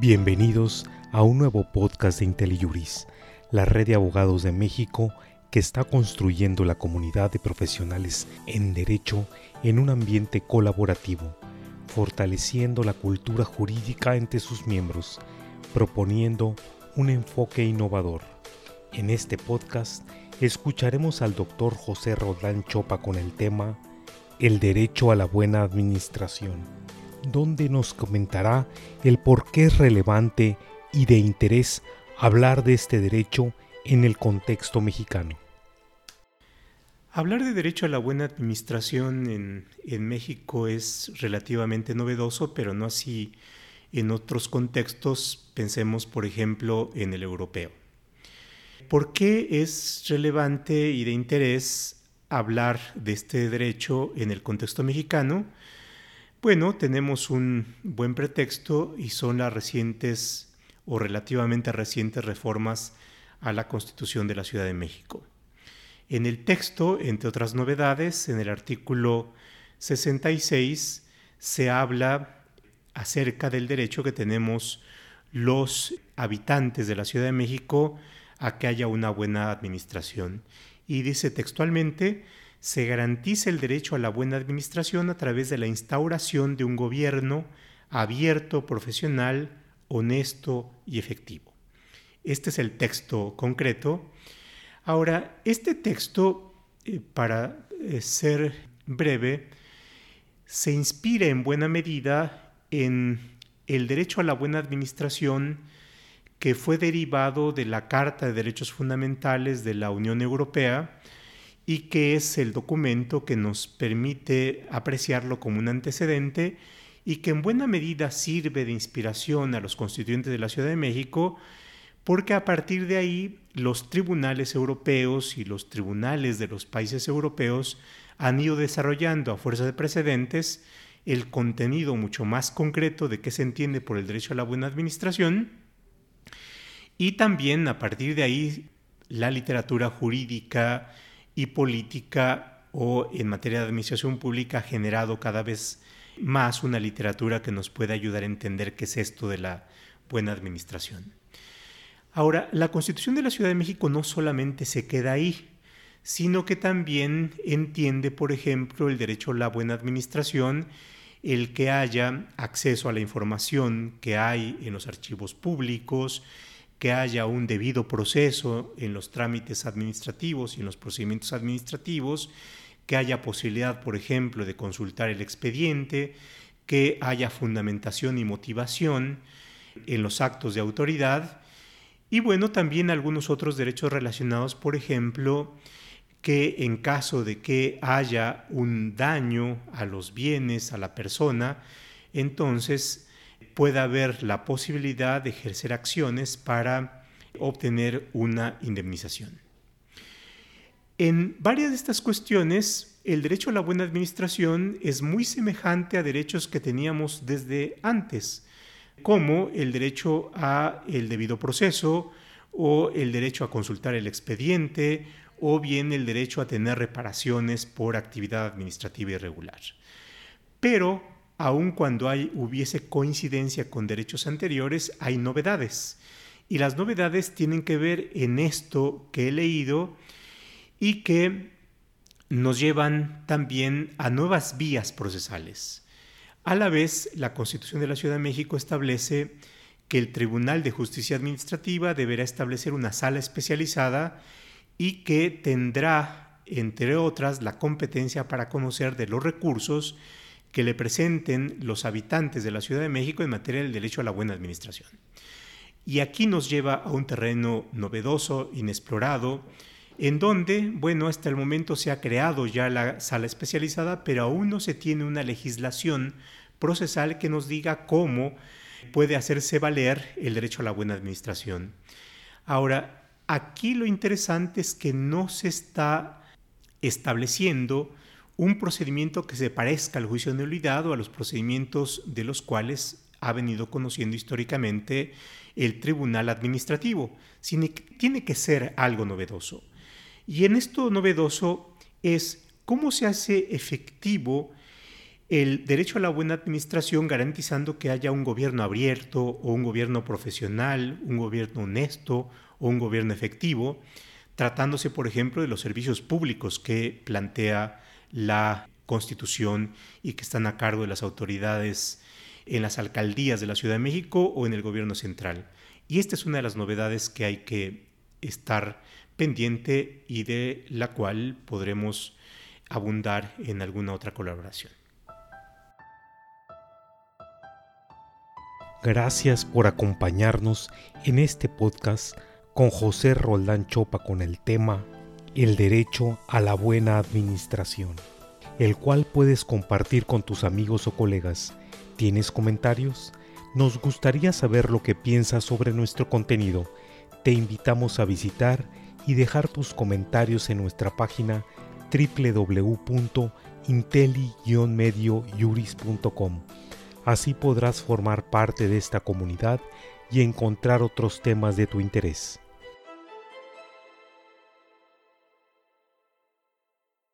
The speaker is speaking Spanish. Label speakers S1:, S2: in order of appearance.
S1: Bienvenidos a un nuevo podcast de IntelliJuris, la red de abogados de México que está construyendo la comunidad de profesionales en derecho en un ambiente colaborativo, fortaleciendo la cultura jurídica entre sus miembros, proponiendo un enfoque innovador. En este podcast escucharemos al doctor José Rodán Chopa con el tema El derecho a la buena administración donde nos comentará el por qué es relevante y de interés hablar de este derecho en el contexto mexicano.
S2: Hablar de derecho a la buena administración en, en, México es relativamente novedoso, pero no así en otros contextos. Pensemos, por ejemplo, en el europeo. ¿Por qué es relevante y de interés hablar de este derecho en el contexto mexicano? Bueno, tenemos un buen pretexto y son las recientes o relativamente recientes reformas a la Constitución de la Ciudad de México. En el texto, entre otras novedades, en el artículo 66 se habla acerca del derecho que tenemos los habitantes de la Ciudad de México a que haya una buena administración. Y dice textualmente, se garantiza el derecho a la buena administración a través de la instauración de un gobierno abierto, profesional, honesto y efectivo. Este es el texto concreto. Ahora, este texto, eh, para eh, ser breve, se inspira en buena medida en el derecho a la buena administración que fue derivado de la Carta de Derechos Fundamentales de la Unión Europea, y que es el documento que nos permite apreciarlo como un antecedente y que en buena medida sirve de inspiración a los constituyentes de la Ciudad de México, porque a partir de ahí los tribunales europeos y los tribunales de los países europeos han ido desarrollando a fuerza de precedentes el contenido mucho más concreto de qué se entiende por el derecho a la buena administración y también a partir de ahí la literatura jurídica, y política o en materia de administración pública ha generado cada vez más una literatura que nos puede ayudar a entender qué es esto de la buena administración. Ahora, la Constitución de la Ciudad de México no solamente se queda ahí, sino que también entiende, por ejemplo, el derecho a la buena administración, el que haya acceso a la información que hay en los archivos públicos, que haya un debido proceso en los trámites administrativos y en los procedimientos administrativos, que haya posibilidad, por ejemplo, de consultar el expediente, que haya fundamentación y motivación en los actos de autoridad y bueno, también algunos otros derechos relacionados, por ejemplo, que en caso de que haya un daño a los bienes, a la persona, entonces pueda haber la posibilidad de ejercer acciones para obtener una indemnización. En varias de estas cuestiones, el derecho a la buena administración es muy semejante a derechos que teníamos desde antes, como el derecho a el debido proceso o el derecho a consultar el expediente o bien el derecho a tener reparaciones por actividad administrativa irregular. Pero aun cuando hay, hubiese coincidencia con derechos anteriores, hay novedades. Y las novedades tienen que ver en esto que he leído y que nos llevan también a nuevas vías procesales. A la vez, la Constitución de la Ciudad de México establece que el Tribunal de Justicia Administrativa deberá establecer una sala especializada y que tendrá, entre otras, la competencia para conocer de los recursos que le presenten los habitantes de la Ciudad de México en materia del derecho a la buena administración. Y aquí nos lleva a un terreno novedoso, inexplorado, en donde, bueno, hasta el momento se ha creado ya la sala especializada, pero aún no se tiene una legislación procesal que nos diga cómo puede hacerse valer el derecho a la buena administración. Ahora, aquí lo interesante es que no se está estableciendo un procedimiento que se parezca al juicio de nulidad o a los procedimientos de los cuales ha venido conociendo históricamente el tribunal administrativo, que tiene que ser algo novedoso. Y en esto novedoso es cómo se hace efectivo el derecho a la buena administración garantizando que haya un gobierno abierto o un gobierno profesional, un gobierno honesto o un gobierno efectivo, tratándose, por ejemplo, de los servicios públicos que plantea la Constitución y que están a cargo de las autoridades en las alcaldías de la Ciudad de México o en el gobierno central. Y esta es una de las novedades que hay que estar pendiente y de la cual podremos abundar en alguna otra colaboración.
S1: Gracias por acompañarnos en este podcast con José Roldán Chopa con el tema El derecho a la buena administración, el cual puedes compartir con tus amigos o colegas. ¿Tienes comentarios? Nos gustaría saber lo que piensas sobre nuestro contenido. Te invitamos a visitar y dejar tus comentarios en nuestra página www.inteli-mediojuris.com. Así podrás formar parte de esta comunidad y encontrar otros temas de tu interés.